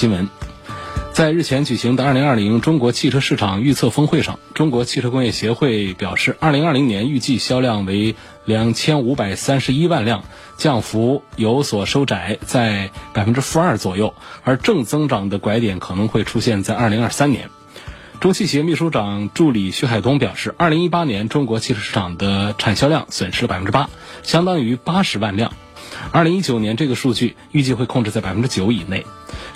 新闻，在日前举行的二零二零中国汽车市场预测峰会上，中国汽车工业协会表示，二零二零年预计销量为两千五百三十一万辆，降幅有所收窄，在百分之负二左右，而正增长的拐点可能会出现在二零二三年。中汽协秘书长助理徐海东表示，二零一八年中国汽车市场的产销量损失了百分之八，相当于八十万辆。二零一九年这个数据预计会控制在百分之九以内。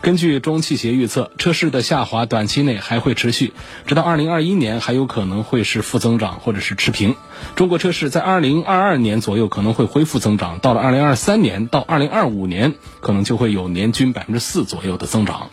根据中汽协预测，车市的下滑短期内还会持续，直到二零二一年还有可能会是负增长或者是持平。中国车市在二零二二年左右可能会恢复增长，到了二零二三年到二零二五年，可能就会有年均百分之四左右的增长。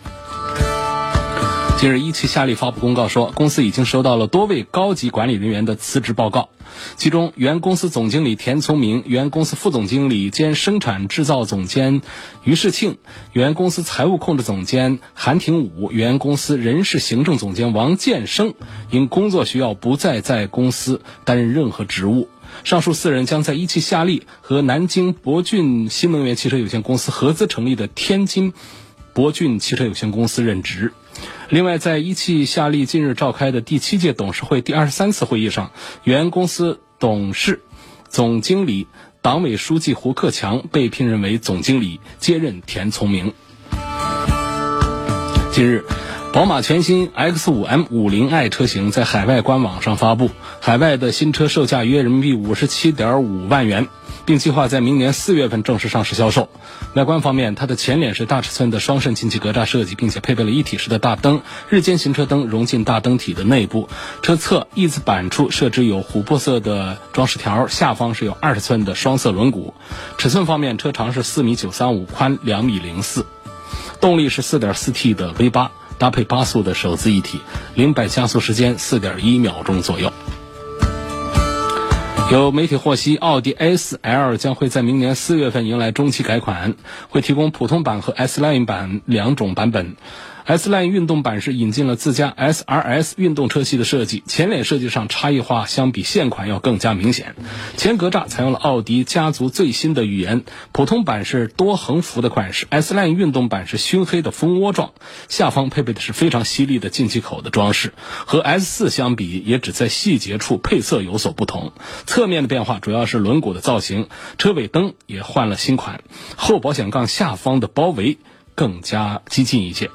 近日，一汽夏利发布公告说，公司已经收到了多位高级管理人员的辞职报告，其中原公司总经理田聪明、原公司副总经理兼生产制造总监于世庆、原公司财务控制总监韩廷武、原公司人事行政总监王建生，因工作需要不再在公司担任任何职务。上述四人将在一汽夏利和南京博骏新能源汽车有限公司合资成立的天津博骏汽车有限公司任职。另外，在一汽夏利近日召开的第七届董事会第二十三次会议上，原公司董事、总经理、党委书记胡克强被聘任为总经理，接任田聪明。近日，宝马全新 X5 M50i 车型在海外官网上发布，海外的新车售价约人民币五十七点五万元。并计划在明年四月份正式上市销售。外观方面，它的前脸是大尺寸的双肾进气格栅设计，并且配备了一体式的大灯，日间行车灯融进大灯体的内部。车侧翼子板处设置有琥珀色的装饰条，下方是有二十寸的双色轮毂。尺寸方面，车长是四米九三五，宽两米零四。动力是四点四 T 的 V 八，搭配八速的手自一体，零百加速时间四点一秒钟左右。有媒体获悉，奥迪 A4L 将会在明年四月份迎来中期改款，会提供普通版和 S Line 版两种版本。S Line 运动版是引进了自家 S R S 运动车系的设计，前脸设计上差异化相比现款要更加明显。前格栅采用了奥迪家族最新的语言，普通版是多横幅的款式，S Line 运动版是熏黑的蜂窝状，下方配备的是非常犀利的进气口的装饰。和 S 四相比，也只在细节处配色有所不同。侧面的变化主要是轮毂的造型，车尾灯也换了新款，后保险杠下方的包围更加激进一些。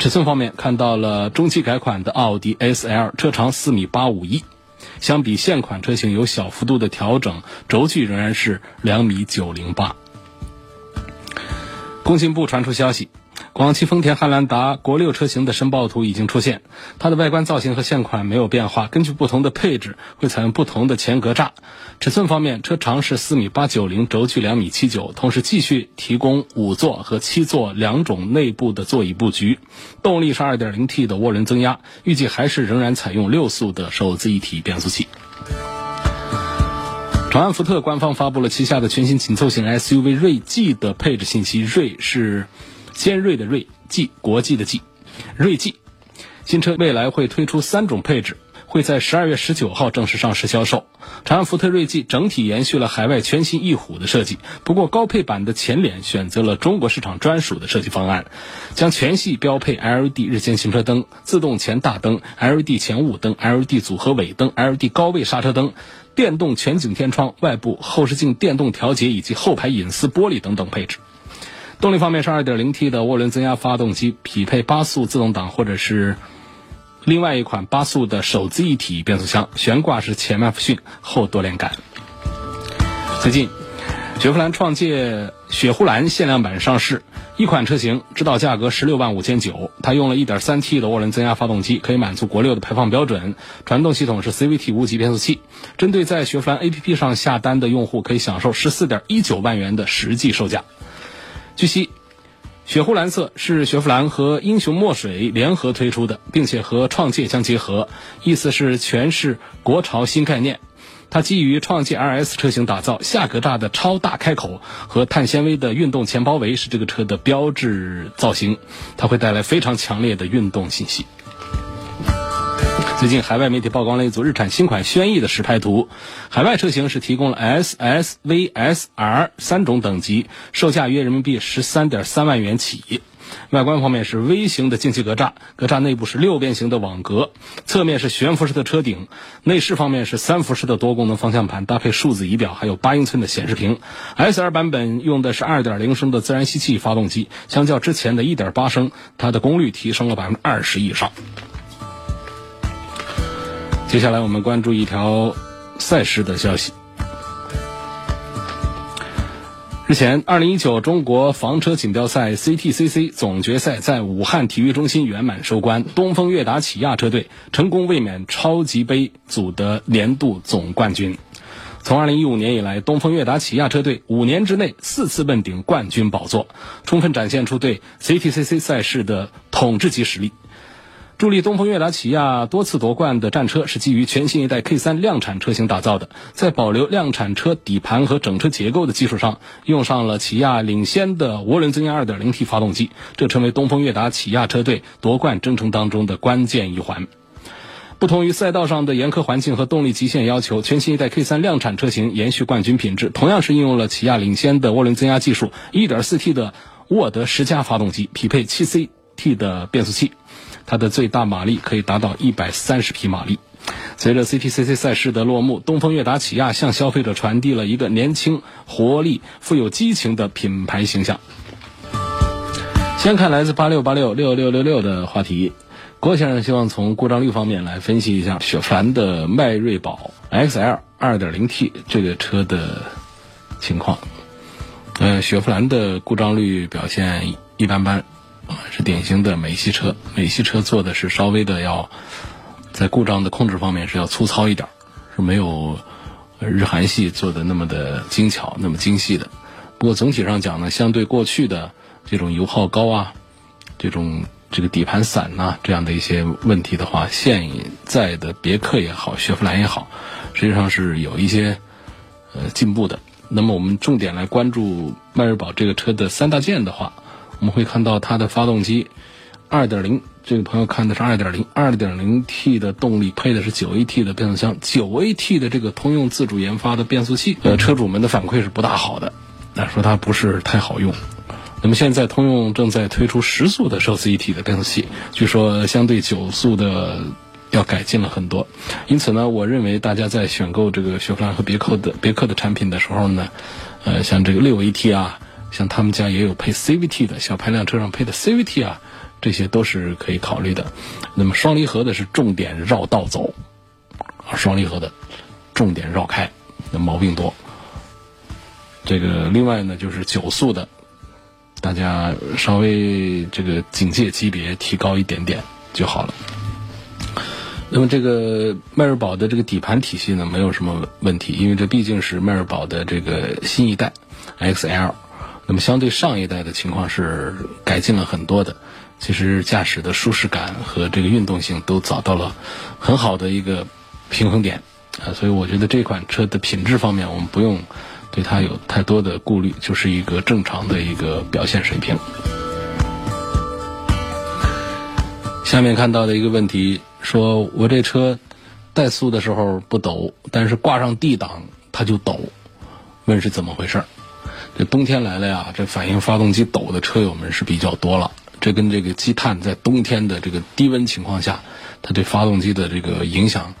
尺寸方面，看到了中期改款的奥迪 S L，车长四米八五一，相比现款车型有小幅度的调整，轴距仍然是两米九零八。工信部传出消息。广汽丰田汉兰达国六车型的申报图已经出现，它的外观造型和现款没有变化。根据不同的配置，会采用不同的前格栅。尺寸方面，车长是四米八九零，轴距两米七九，同时继续提供五座和七座两种内部的座椅布局。动力是二点零 T 的涡轮增压，预计还是仍然采用六速的手自一体变速器。长安福特官方发布了旗下的全新紧凑型 SUV 锐际的配置信息，锐是。尖锐的锐，际国际的际，锐际新车未来会推出三种配置，会在十二月十九号正式上市销售。长安福特锐际整体延续了海外全新翼虎的设计，不过高配版的前脸选择了中国市场专属的设计方案，将全系标配 LED 日间行车灯、自动前大灯、LED 前雾灯、LED 组合尾灯、LED 高位刹车灯、电动全景天窗、外部后视镜电动调节以及后排隐私玻璃等等配置。动力方面是 2.0T 的涡轮增压发动机，匹配八速自动挡或者是另外一款八速的手自一体变速箱，悬挂是前麦弗逊后多连杆。最近，雪佛兰创界雪佛兰限量版上市，一款车型指导价格十六万五千九，它用了一点三 T 的涡轮增压发动机，可以满足国六的排放标准，传动系统是 CVT 无级变速器。针对在雪佛兰 APP 上下单的用户，可以享受十四点一九万元的实际售价。据悉。雪湖蓝色是雪佛兰和英雄墨水联合推出的，并且和创界相结合，意思是诠释国潮新概念。它基于创界 RS 车型打造，下格栅的超大开口和碳纤维的运动前包围是这个车的标志造型，它会带来非常强烈的运动信息。最近海外媒体曝光了一组日产新款轩逸的实拍图，海外车型是提供了 S、S、V、S、R 三种等级，售价约人民币十三点三万元起。外观方面是 V 型的进气格栅，格栅内部是六边形的网格，侧面是悬浮式的车顶。内饰方面是三辐式的多功能方向盘，搭配数字仪表，还有八英寸的显示屏。S R 版本用的是二点零升的自然吸气发动机，相较之前的一点八升，它的功率提升了百分之二十以上。接下来我们关注一条赛事的消息。日前，二零一九中国房车锦标赛 CTCC 总决赛在武汉体育中心圆满收官，东风悦达起亚车队成功卫冕超级杯组的年度总冠军。从二零一五年以来，东风悦达起亚车队五年之内四次问鼎冠军宝座，充分展现出对 CTCC 赛事的统治级实力。助力东风悦达起亚多次夺冠的战车是基于全新一代 K3 量产车型打造的，在保留量产车底盘和整车结构的基础上，用上了起亚领先的涡轮增压 2.0T 发动机，这成为东风悦达起亚车队夺冠征程当中的关键一环。不同于赛道上的严苛环境和动力极限要求，全新一代 K3 量产车型延续冠军品质，同样是应用了起亚领先的涡轮增压技术，1.4T 的沃德十佳发动机，匹配 7CT 的变速器。它的最大马力可以达到一百三十匹马力。随着 CTCC 赛事的落幕，东风悦达起亚向消费者传递了一个年轻、活力、富有激情的品牌形象。先看来自八六八六六六六六的话题，郭先生希望从故障率方面来分析一下雪佛兰的迈锐宝 XL 2.0T 这个车的情况。呃，雪佛兰的故障率表现一般般。是典型的美系车，美系车做的是稍微的要在故障的控制方面是要粗糙一点，是没有日韩系做的那么的精巧、那么精细的。不过总体上讲呢，相对过去的这种油耗高啊、这种这个底盘散呐这样的一些问题的话，现在的别克也好，雪佛兰也好，实际上是有一些呃进步的。那么我们重点来关注迈锐宝这个车的三大件的话。我们会看到它的发动机，二点零，这个朋友看的是二点零，二点零 T 的动力配的是九 AT 的变速箱，九 AT 的这个通用自主研发的变速器，呃，车主们的反馈是不大好的，那说它不是太好用。那么现在通用正在推出十速的手自一体的变速器，据说相对九速的要改进了很多。因此呢，我认为大家在选购这个雪佛兰和别克的别克的产品的时候呢，呃，像这个六 AT 啊。像他们家也有配 CVT 的小排量车上配的 CVT 啊，这些都是可以考虑的。那么双离合的是重点绕道走，啊，双离合的重点绕开，那毛病多。这个另外呢，就是九速的，大家稍微这个警戒级别提高一点点就好了。那么这个迈锐宝的这个底盘体系呢，没有什么问题，因为这毕竟是迈锐宝的这个新一代 XL。那么相对上一代的情况是改进了很多的，其实驾驶的舒适感和这个运动性都找到了很好的一个平衡点啊，所以我觉得这款车的品质方面我们不用对它有太多的顾虑，就是一个正常的一个表现水平。下面看到的一个问题，说我这车怠速的时候不抖，但是挂上 D 档它就抖，问是怎么回事儿？这冬天来了呀，这反映发动机抖的车友们是比较多了。这跟这个积碳在冬天的这个低温情况下，它对发动机的这个影响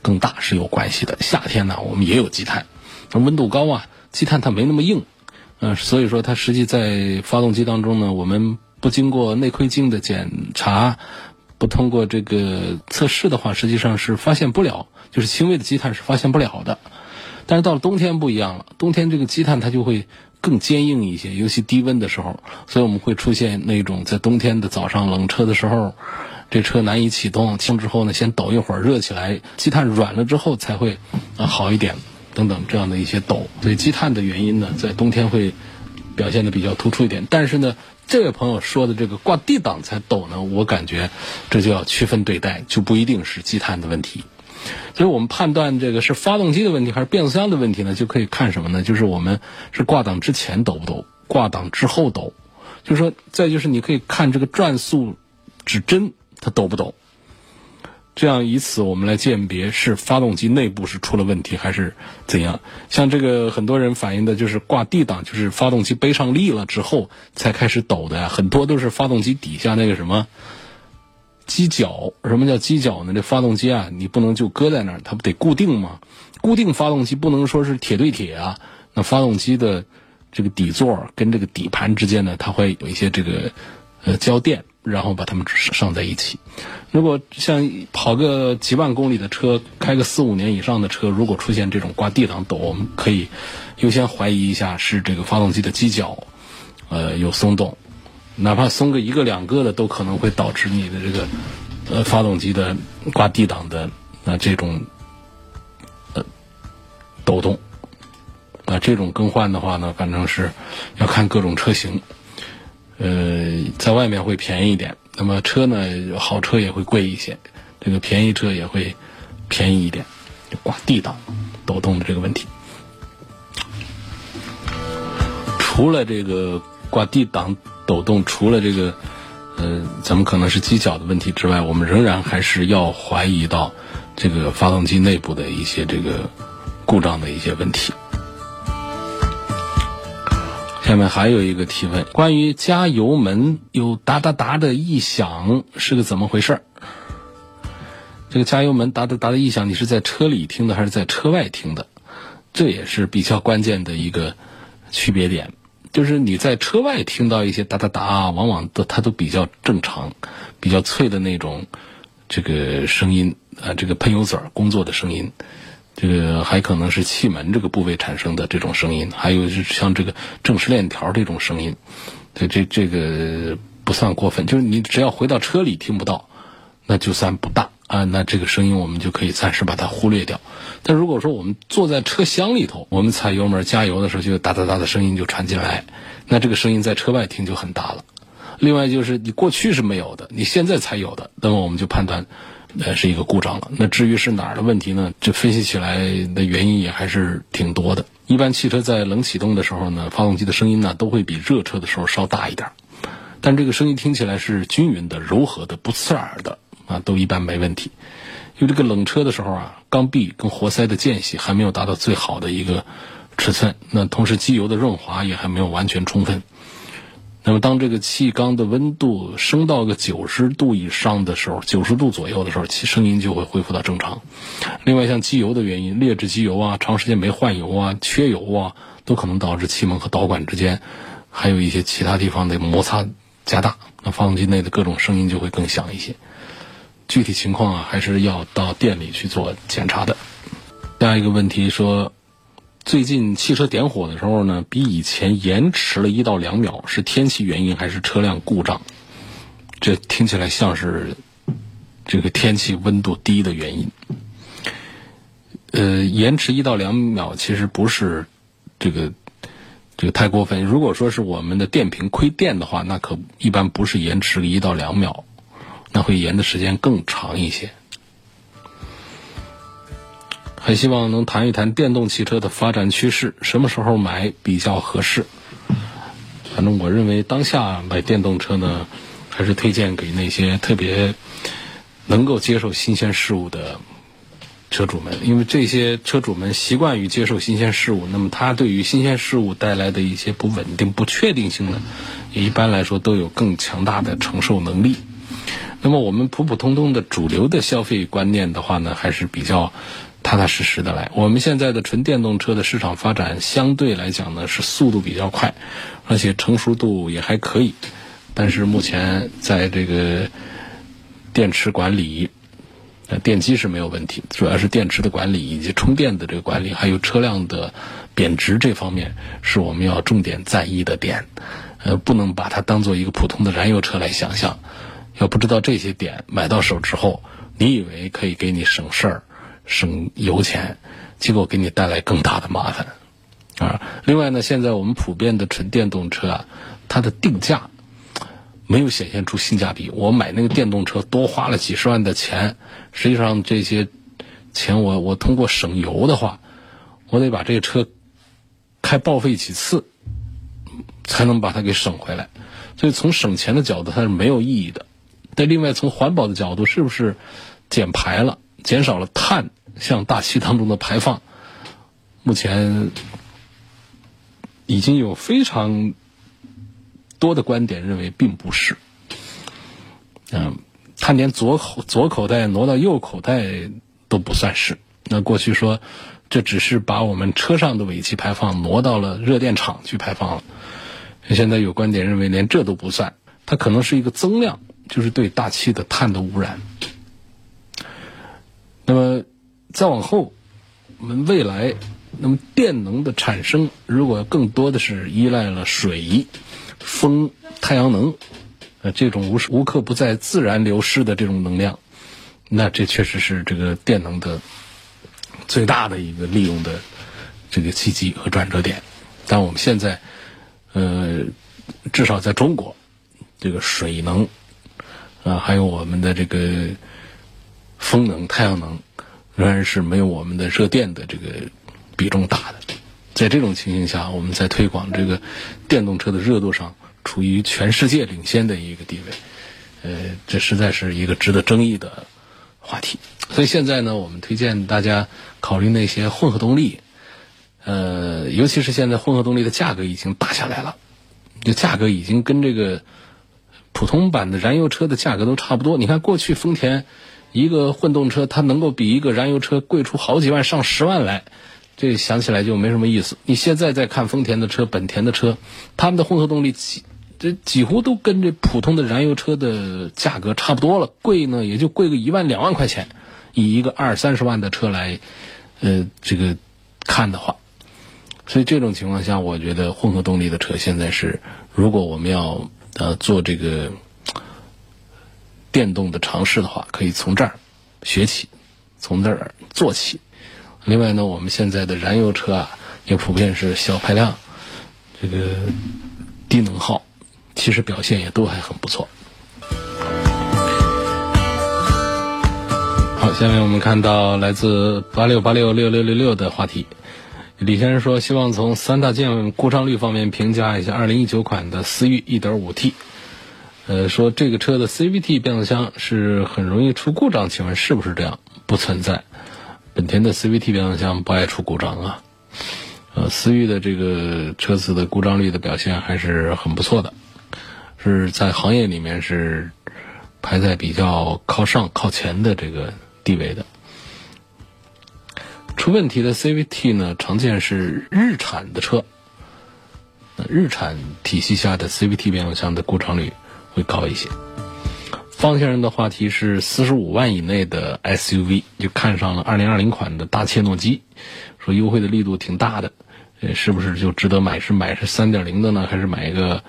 更大是有关系的。夏天呢，我们也有积碳，温度高啊，积碳它没那么硬，嗯，所以说它实际在发动机当中呢，我们不经过内窥镜的检查，不通过这个测试的话，实际上是发现不了，就是轻微的积碳是发现不了的。但是到了冬天不一样了，冬天这个积碳它就会。更坚硬一些，尤其低温的时候，所以我们会出现那种在冬天的早上冷车的时候，这车难以启动，启动之后呢，先抖一会儿，热起来，积碳软了之后才会啊好一点，等等这样的一些抖。所以积碳的原因呢，在冬天会表现的比较突出一点。但是呢，这位朋友说的这个挂 D 档才抖呢，我感觉这就要区分对待，就不一定是积碳的问题。所以我们判断这个是发动机的问题还是变速箱的问题呢，就可以看什么呢？就是我们是挂档之前抖不抖，挂档之后抖。就是说，再就是你可以看这个转速指针它抖不抖，这样以此我们来鉴别是发动机内部是出了问题还是怎样。像这个很多人反映的就是挂 D 档，就是发动机背上力了之后才开始抖的呀，很多都是发动机底下那个什么。机脚，什么叫机脚呢？这发动机啊，你不能就搁在那儿，它不得固定吗？固定发动机不能说是铁对铁啊。那发动机的这个底座跟这个底盘之间呢，它会有一些这个呃胶垫，然后把它们上在一起。如果像跑个几万公里的车，开个四五年以上的车，如果出现这种挂 D 档抖，我们可以优先怀疑一下是这个发动机的机脚呃有松动。哪怕松个一个两个的，都可能会导致你的这个呃发动机的挂 D 档的那这种呃抖动。那这种更换的话呢，反正是要看各种车型。呃，在外面会便宜一点，那么车呢，好车也会贵一些，这个便宜车也会便宜一点。挂 D 档抖动的这个问题，除了这个挂 D 档。抖动除了这个，呃，咱们可能是机脚的问题之外，我们仍然还是要怀疑到这个发动机内部的一些这个故障的一些问题。下面还有一个提问，关于加油门有哒哒哒的异响是个怎么回事儿？这个加油门哒哒哒的异响，你是在车里听的还是在车外听的？这也是比较关键的一个区别点。就是你在车外听到一些哒哒哒，往往都它都比较正常，比较脆的那种这个声音啊，这个喷油嘴工作的声音，这个还可能是气门这个部位产生的这种声音，还有是像这个正时链条这种声音，这这这个不算过分，就是你只要回到车里听不到，那就算不大。啊，那这个声音我们就可以暂时把它忽略掉。但如果说我们坐在车厢里头，我们踩油门加油的时候，就哒哒哒的声音就传进来，那这个声音在车外听就很大了。另外就是你过去是没有的，你现在才有的，那么我们就判断，呃，是一个故障了。那至于是哪儿的问题呢？这分析起来的原因也还是挺多的。一般汽车在冷启动的时候呢，发动机的声音呢都会比热车的时候稍大一点，但这个声音听起来是均匀的、柔和的、不刺耳的。啊，都一般没问题。因为这个冷车的时候啊，缸壁跟活塞的间隙还没有达到最好的一个尺寸，那同时机油的润滑也还没有完全充分。那么当这个气缸的温度升到个九十度以上的时候，九十度左右的时候，其声音就会恢复到正常。另外，像机油的原因，劣质机油啊，长时间没换油啊，缺油啊，都可能导致气门和导管之间还有一些其他地方的摩擦加大，那发动机内的各种声音就会更响一些。具体情况啊，还是要到店里去做检查的。下一个问题说，最近汽车点火的时候呢，比以前延迟了一到两秒，是天气原因还是车辆故障？这听起来像是这个天气温度低的原因。呃，延迟一到两秒其实不是这个这个太过分。如果说是我们的电瓶亏电的话，那可一般不是延迟一到两秒。那会延的时间更长一些。很希望能谈一谈电动汽车的发展趋势，什么时候买比较合适？反正我认为当下买电动车呢，还是推荐给那些特别能够接受新鲜事物的车主们，因为这些车主们习惯于接受新鲜事物，那么他对于新鲜事物带来的一些不稳定、不确定性呢，一般来说都有更强大的承受能力。那么我们普普通通的主流的消费观念的话呢，还是比较踏踏实实的来。我们现在的纯电动车的市场发展相对来讲呢，是速度比较快，而且成熟度也还可以。但是目前在这个电池管理、呃电机是没有问题，主要是电池的管理以及充电的这个管理，还有车辆的贬值这方面是我们要重点在意的点。呃，不能把它当做一个普通的燃油车来想象。要不知道这些点，买到手之后，你以为可以给你省事儿、省油钱，结果给你带来更大的麻烦。啊。另外呢，现在我们普遍的纯电动车啊，它的定价没有显现出性价比。我买那个电动车多花了几十万的钱，实际上这些钱我我通过省油的话，我得把这个车开报废几次，才能把它给省回来。所以从省钱的角度，它是没有意义的。但另外从环保的角度，是不是减排了，减少了碳向大气当中的排放？目前已经有非常多的观点认为并不是。嗯，它连左口左口袋挪到右口袋都不算是。那过去说，这只是把我们车上的尾气排放挪到了热电厂去排放了。现在有观点认为连这都不算，它可能是一个增量，就是对大气的碳的污染。那么再往后，我们未来，那么电能的产生，如果更多的是依赖了水、风、太阳能，呃，这种无时无刻不在自然流失的这种能量，那这确实是这个电能的最大的一个利用的这个契机和转折点。但我们现在。呃，至少在中国，这个水能啊，还有我们的这个风能、太阳能，仍然是没有我们的热电的这个比重大的。在这种情形下，我们在推广这个电动车的热度上，处于全世界领先的一个地位。呃，这实在是一个值得争议的话题。所以现在呢，我们推荐大家考虑那些混合动力。呃，尤其是现在混合动力的价格已经打下来了，就价格已经跟这个普通版的燃油车的价格都差不多。你看，过去丰田一个混动车，它能够比一个燃油车贵出好几万、上十万来，这想起来就没什么意思。你现在再看丰田的车、本田的车，他们的混合动力几这几乎都跟这普通的燃油车的价格差不多了，贵呢也就贵个一万两万块钱。以一个二三十万的车来，呃，这个看的话。所以这种情况下，我觉得混合动力的车现在是，如果我们要呃做这个电动的尝试的话，可以从这儿学起，从这儿做起。另外呢，我们现在的燃油车啊，也普遍是小排量，这个低能耗，其实表现也都还很不错。好，下面我们看到来自八六八六六六六六的话题。李先生说：“希望从三大件故障率方面评价一下2019款的思域 1.5T。呃，说这个车的 CVT 变速箱是很容易出故障，请问是不是这样？不存在，本田的 CVT 变速箱不爱出故障啊。呃，思域的这个车子的故障率的表现还是很不错的，是在行业里面是排在比较靠上、靠前的这个地位的。”出问题的 CVT 呢，常见是日产的车，日产体系下的 CVT 变速箱的故障率会高一些。方先生的话题是四十五万以内的 SUV 就看上了二零二零款的大切诺基，说优惠的力度挺大的，呃，是不是就值得买？是买是三点零的呢，还是买一个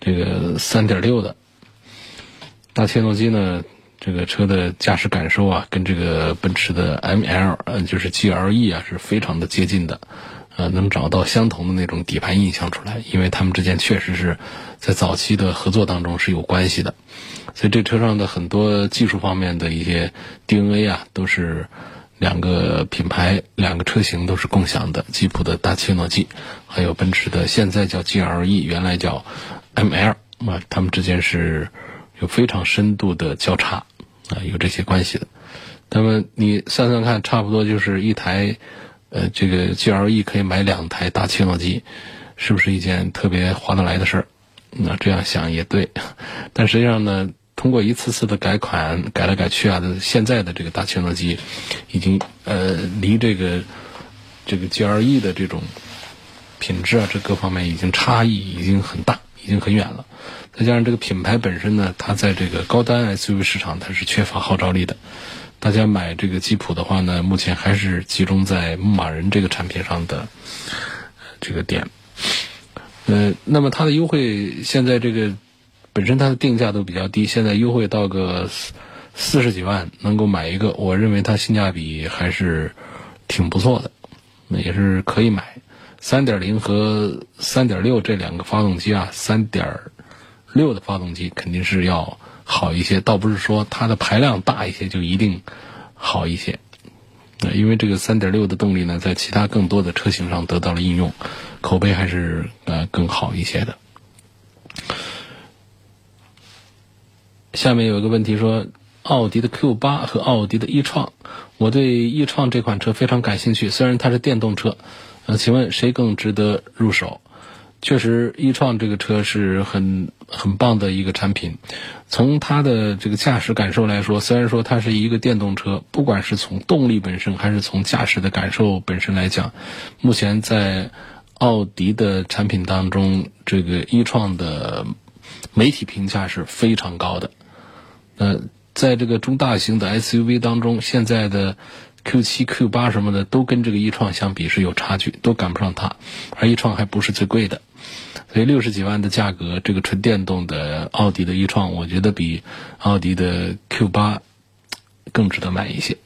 这个三点六的？大切诺基呢？这个车的驾驶感受啊，跟这个奔驰的 ML，呃，就是 GLE 啊，是非常的接近的，呃，能找到相同的那种底盘印象出来，因为他们之间确实是在早期的合作当中是有关系的，所以这车上的很多技术方面的一些 DNA 啊，都是两个品牌、两个车型都是共享的，吉普的大切诺基，还有奔驰的现在叫 GLE，原来叫 ML，啊，他们之间是有非常深度的交叉。啊，有这些关系的，那么你算算看，差不多就是一台，呃，这个 GLE 可以买两台大切诺基，是不是一件特别划得来的事儿？那这样想也对，但实际上呢，通过一次次的改款、改来改去啊，现在的这个大切诺基，已经呃离这个这个 GLE 的这种品质啊，这各方面已经差异已经很大，已经很远了。再加上这个品牌本身呢，它在这个高端 SUV 市场它是缺乏号召力的。大家买这个吉普的话呢，目前还是集中在牧马人这个产品上的这个点。呃，那么它的优惠现在这个本身它的定价都比较低，现在优惠到个四十几万能够买一个，我认为它性价比还是挺不错的，也是可以买。三点零和三点六这两个发动机啊，三点六的发动机肯定是要好一些，倒不是说它的排量大一些就一定好一些。呃，因为这个三点六的动力呢，在其他更多的车型上得到了应用，口碑还是呃更好一些的。下面有一个问题说，奥迪的 Q 八和奥迪的 e 创，我对 e 创这款车非常感兴趣，虽然它是电动车，呃，请问谁更值得入手？确实，e 创这个车是很很棒的一个产品。从它的这个驾驶感受来说，虽然说它是一个电动车，不管是从动力本身还是从驾驶的感受本身来讲，目前在奥迪的产品当中，这个 e 创的媒体评价是非常高的。呃，在这个中大型的 SUV 当中，现在的 Q 七、Q 八什么的都跟这个一创相比是有差距，都赶不上它。而一创还不是最贵的，所以六十几万的价格，这个纯电动的奥迪的一创，我觉得比奥迪的 Q 八更值得买一些。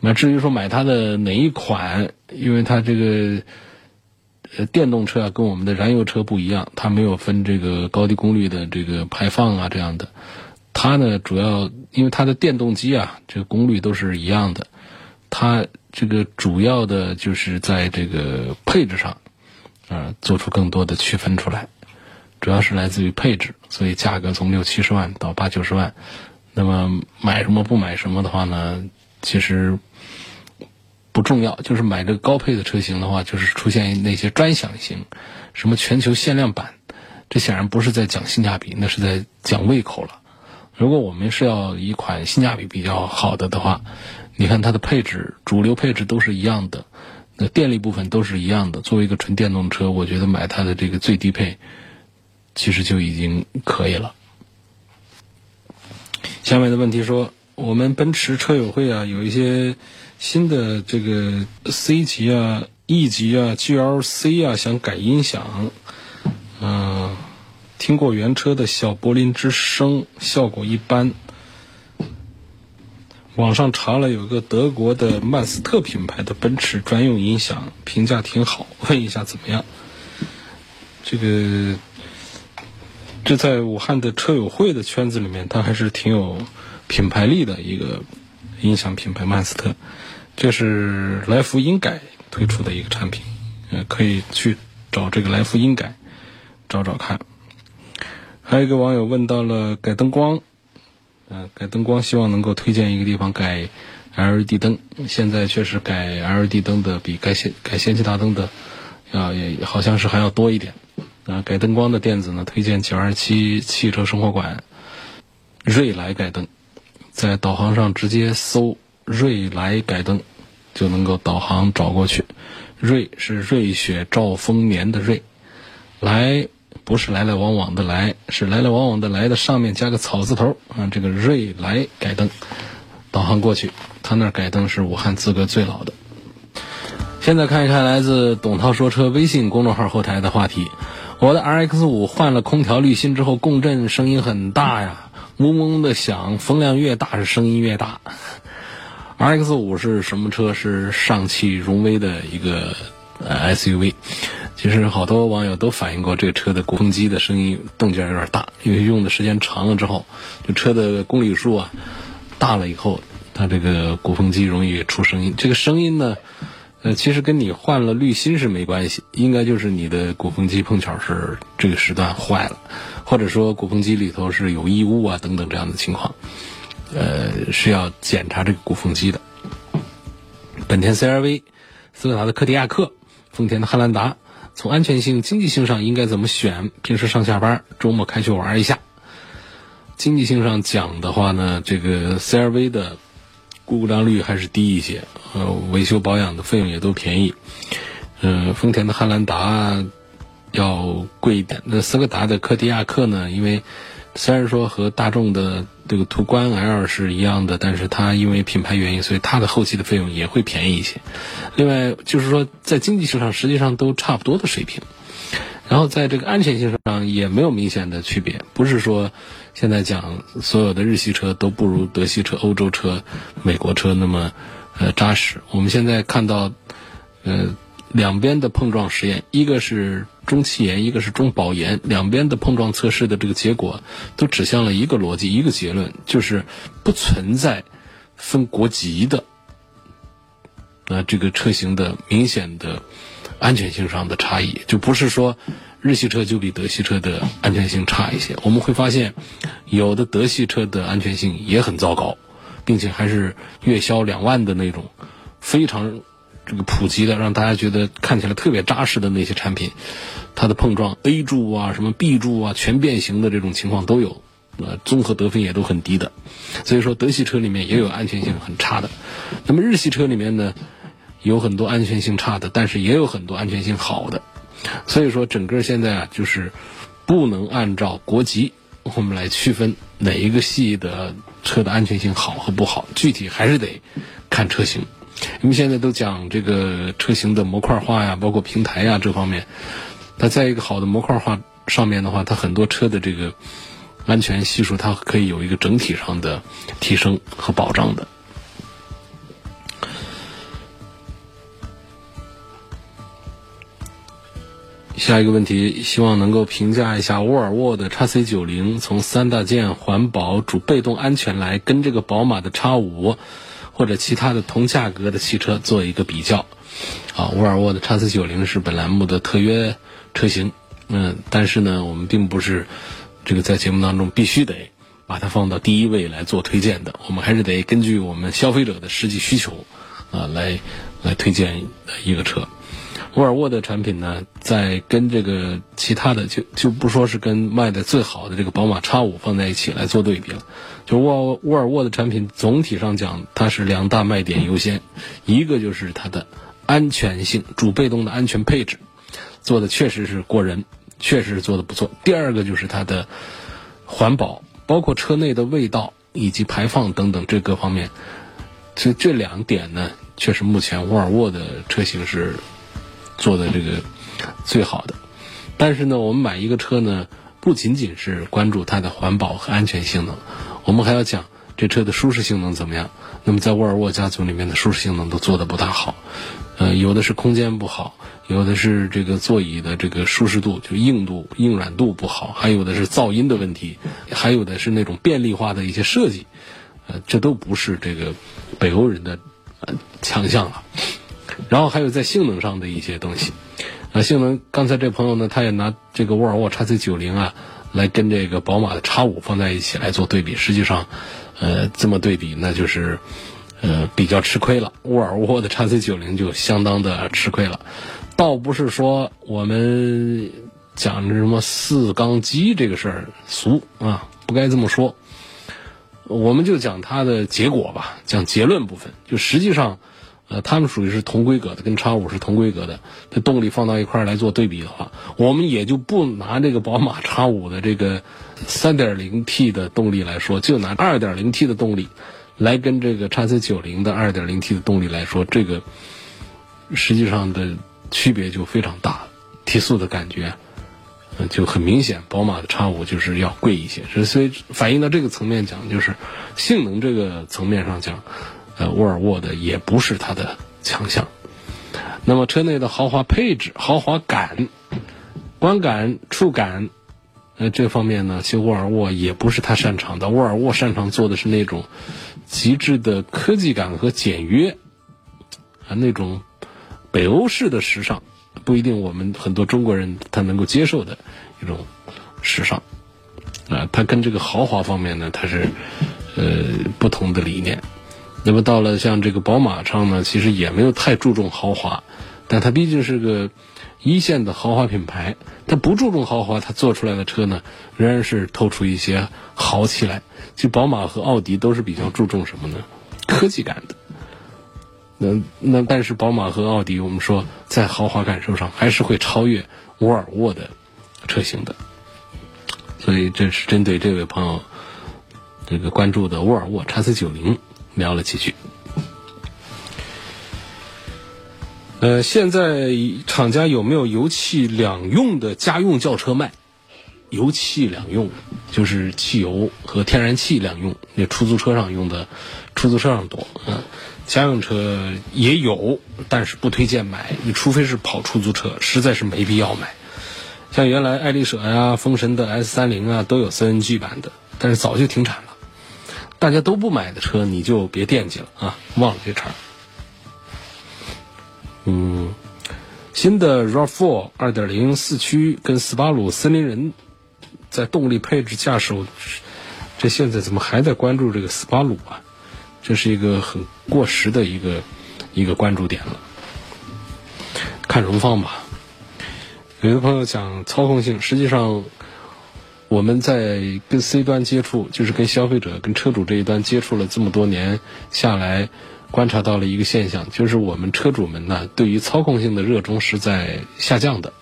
那至于说买它的哪一款，因为它这个。呃，电动车啊，跟我们的燃油车不一样，它没有分这个高低功率的这个排放啊这样的。它呢，主要因为它的电动机啊，这个功率都是一样的。它这个主要的就是在这个配置上，啊，做出更多的区分出来，主要是来自于配置，所以价格从六七十万到八九十万。那么买什么不买什么的话呢，其实。不重要，就是买这个高配的车型的话，就是出现那些专享型，什么全球限量版，这显然不是在讲性价比，那是在讲胃口了。如果我们是要一款性价比比较好的的话，你看它的配置，主流配置都是一样的，那电力部分都是一样的。作为一个纯电动车，我觉得买它的这个最低配，其实就已经可以了。下面的问题说，我们奔驰车友会啊，有一些。新的这个 C 级啊、E 级啊、GLC 啊，想改音响，嗯，听过原车的小柏林之声，效果一般。网上查了有个德国的曼斯特品牌的奔驰专用音响，评价挺好，问一下怎么样？这个，这在武汉的车友会的圈子里面，它还是挺有品牌力的一个音响品牌曼斯特。这是来福音改推出的一个产品，呃，可以去找这个来福音改找找看。还有一个网友问到了改灯光，呃，改灯光希望能够推荐一个地方改 LED 灯。现在确实改 LED 灯的比改氙改氙气大灯的要也好像是还要多一点。啊，改灯光的店子呢，推荐九二七汽车生活馆瑞来改灯，在导航上直接搜瑞来改灯。就能够导航找过去，瑞是瑞雪兆丰年的瑞，来不是来来往往的来，是来来往往的来的上面加个草字头啊，这个瑞来改灯，导航过去，他那儿改灯是武汉资格最老的。现在看一看来自董涛说车微信公众号后台的话题，我的 RX 五换了空调滤芯之后，共振声音很大呀，嗡嗡的响，风量越大是声音越大。R X 五是什么车？是上汽荣威的一个呃 S U V。其实好多网友都反映过这个车的鼓风机的声音动静有点大，因为用的时间长了之后，就车的公里数啊大了以后，它这个鼓风机容易出声音。这个声音呢，呃，其实跟你换了滤芯是没关系，应该就是你的鼓风机碰巧是这个时段坏了，或者说鼓风机里头是有异物啊等等这样的情况。呃，是要检查这个鼓风机的。本田 CR-V、斯柯达的柯迪亚克、丰田的汉兰达，从安全性、经济性上应该怎么选？平时上下班、周末开去玩一下。经济性上讲的话呢，这个 CR-V 的故障率还是低一些，呃，维修保养的费用也都便宜。嗯，丰田的汉兰达要贵一点。那斯柯达的柯迪亚克呢？因为虽然说和大众的这个途观 L 是一样的，但是它因为品牌原因，所以它的后期的费用也会便宜一些。另外就是说，在经济性上实际上都差不多的水平，然后在这个安全性上也没有明显的区别。不是说现在讲所有的日系车都不如德系车、欧洲车、美国车那么呃扎实。我们现在看到，呃，两边的碰撞实验，一个是中汽研，一个是中保研，两边的碰撞测试的这个结果都指向了一个逻辑，一个结论，就是不存在分国籍的，那这个车型的明显的安全性上的差异，就不是说日系车就比德系车的安全性差一些。我们会发现，有的德系车的安全性也很糟糕，并且还是月销两万的那种，非常。这个普及的，让大家觉得看起来特别扎实的那些产品，它的碰撞 A 柱啊、什么 B 柱啊全变形的这种情况都有，呃，综合得分也都很低的。所以说，德系车里面也有安全性很差的。那么日系车里面呢，有很多安全性差的，但是也有很多安全性好的。所以说，整个现在啊，就是不能按照国籍我们来区分哪一个系的车的安全性好和不好，具体还是得看车型。我们现在都讲这个车型的模块化呀，包括平台呀这方面。它在一个好的模块化上面的话，它很多车的这个安全系数，它可以有一个整体上的提升和保障的。下一个问题，希望能够评价一下沃尔沃的 x C 九零，从三大件、环保、主被动安全来跟这个宝马的 x 五。或者其他的同价格的汽车做一个比较，啊，沃尔沃的 x C 九零是本栏目的特约车型，嗯，但是呢，我们并不是这个在节目当中必须得把它放到第一位来做推荐的，我们还是得根据我们消费者的实际需求，啊，来来推荐一个车。沃尔沃的产品呢，在跟这个其他的就就不说是跟卖的最好的这个宝马 X 五放在一起来做对比了。就沃沃尔沃的产品总体上讲，它是两大卖点优先，一个就是它的安全性，主被动的安全配置做的确实是过人，确实是做的不错。第二个就是它的环保，包括车内的味道以及排放等等这各方面，所以这两点呢，确实目前沃尔沃的车型是。做的这个最好的，但是呢，我们买一个车呢，不仅仅是关注它的环保和安全性能，我们还要讲这车的舒适性能怎么样。那么在沃尔沃家族里面的舒适性能都做的不大好，呃，有的是空间不好，有的是这个座椅的这个舒适度就硬度硬软度不好，还有的是噪音的问题，还有的是那种便利化的一些设计，呃，这都不是这个北欧人的呃强项了。然后还有在性能上的一些东西，啊，性能刚才这朋友呢，他也拿这个沃尔沃 x C 九零啊，来跟这个宝马的 X 五放在一起来做对比。实际上，呃，这么对比那就是，呃，比较吃亏了。沃尔沃的 x C 九零就相当的吃亏了。倒不是说我们讲什么四缸机这个事儿俗啊，不该这么说。我们就讲它的结果吧，讲结论部分，就实际上。呃，它们属于是同规格的，跟叉五是同规格的。这动力放到一块儿来做对比的话，我们也就不拿这个宝马叉五的这个三点零 T 的动力来说，就拿二点零 T 的动力来跟这个叉 C 九零的二点零 T 的动力来说，这个实际上的区别就非常大，提速的感觉就很明显。宝马的叉五就是要贵一些，所以反映到这个层面讲，就是性能这个层面上讲。呃，沃尔沃的也不是它的强项。那么车内的豪华配置、豪华感、观感、触感，呃，这方面呢，其实沃尔沃也不是它擅长的。沃尔沃擅长做的是那种极致的科技感和简约，啊，那种北欧式的时尚，不一定我们很多中国人他能够接受的一种时尚。啊，它跟这个豪华方面呢，它是呃不同的理念。那么到了像这个宝马上呢，其实也没有太注重豪华，但它毕竟是个一线的豪华品牌，它不注重豪华，它做出来的车呢，仍然是透出一些豪气来。其实宝马和奥迪都是比较注重什么呢？科技感的。那那但是宝马和奥迪，我们说在豪华感受上还是会超越沃尔沃的车型的。所以这是针对这位朋友这个关注的沃尔沃 x C 九零。聊了几句。呃，现在厂家有没有油气两用的家用轿车卖？油气两用就是汽油和天然气两用，那出租车上用的，出租车上多啊。家用车也有，但是不推荐买。你除非是跑出租车，实在是没必要买。像原来爱丽舍呀、风神的 S 三零啊，都有 CNG 版的，但是早就停产了。大家都不买的车，你就别惦记了啊，忘了这茬。嗯，新的 RAV4 2.0四驱跟斯巴鲁森林人在动力配置、驾驶，这现在怎么还在关注这个斯巴鲁啊？这是一个很过时的一个一个关注点了。看荣放吧。有的朋友讲操控性，实际上我们在跟 C 端接触，就是跟消费者、跟车主这一端接触了这么多年下来，观察到了一个现象，就是我们车主们呢对于操控性的热衷是在下降的，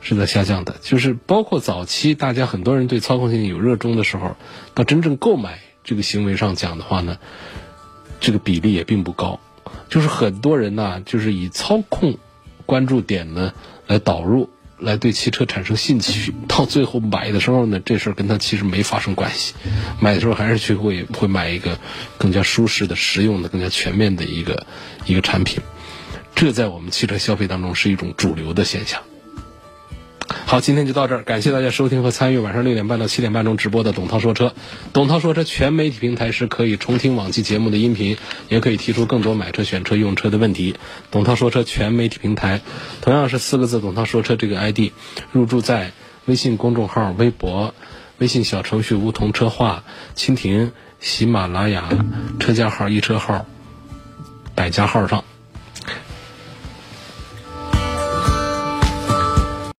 是在下降的。就是包括早期大家很多人对操控性有热衷的时候，到真正购买这个行为上讲的话呢，这个比例也并不高。就是很多人呢，就是以操控。关注点呢，来导入，来对汽车产生兴趣，到最后买的时候呢，这事儿跟他其实没发生关系，买的时候还是去会会买一个更加舒适的、实用的、更加全面的一个一个产品，这在我们汽车消费当中是一种主流的现象。好，今天就到这儿，感谢大家收听和参与晚上六点半到七点半钟直播的董涛说车。董涛说车全媒体平台是可以重听往期节目的音频，也可以提出更多买车、选车、用车的问题。董涛说车全媒体平台同样是四个字“董涛说车”这个 ID，入驻在微信公众号、微博、微信小程序“梧桐车话”、蜻蜓、喜马拉雅、车架号、一车号、百家号上。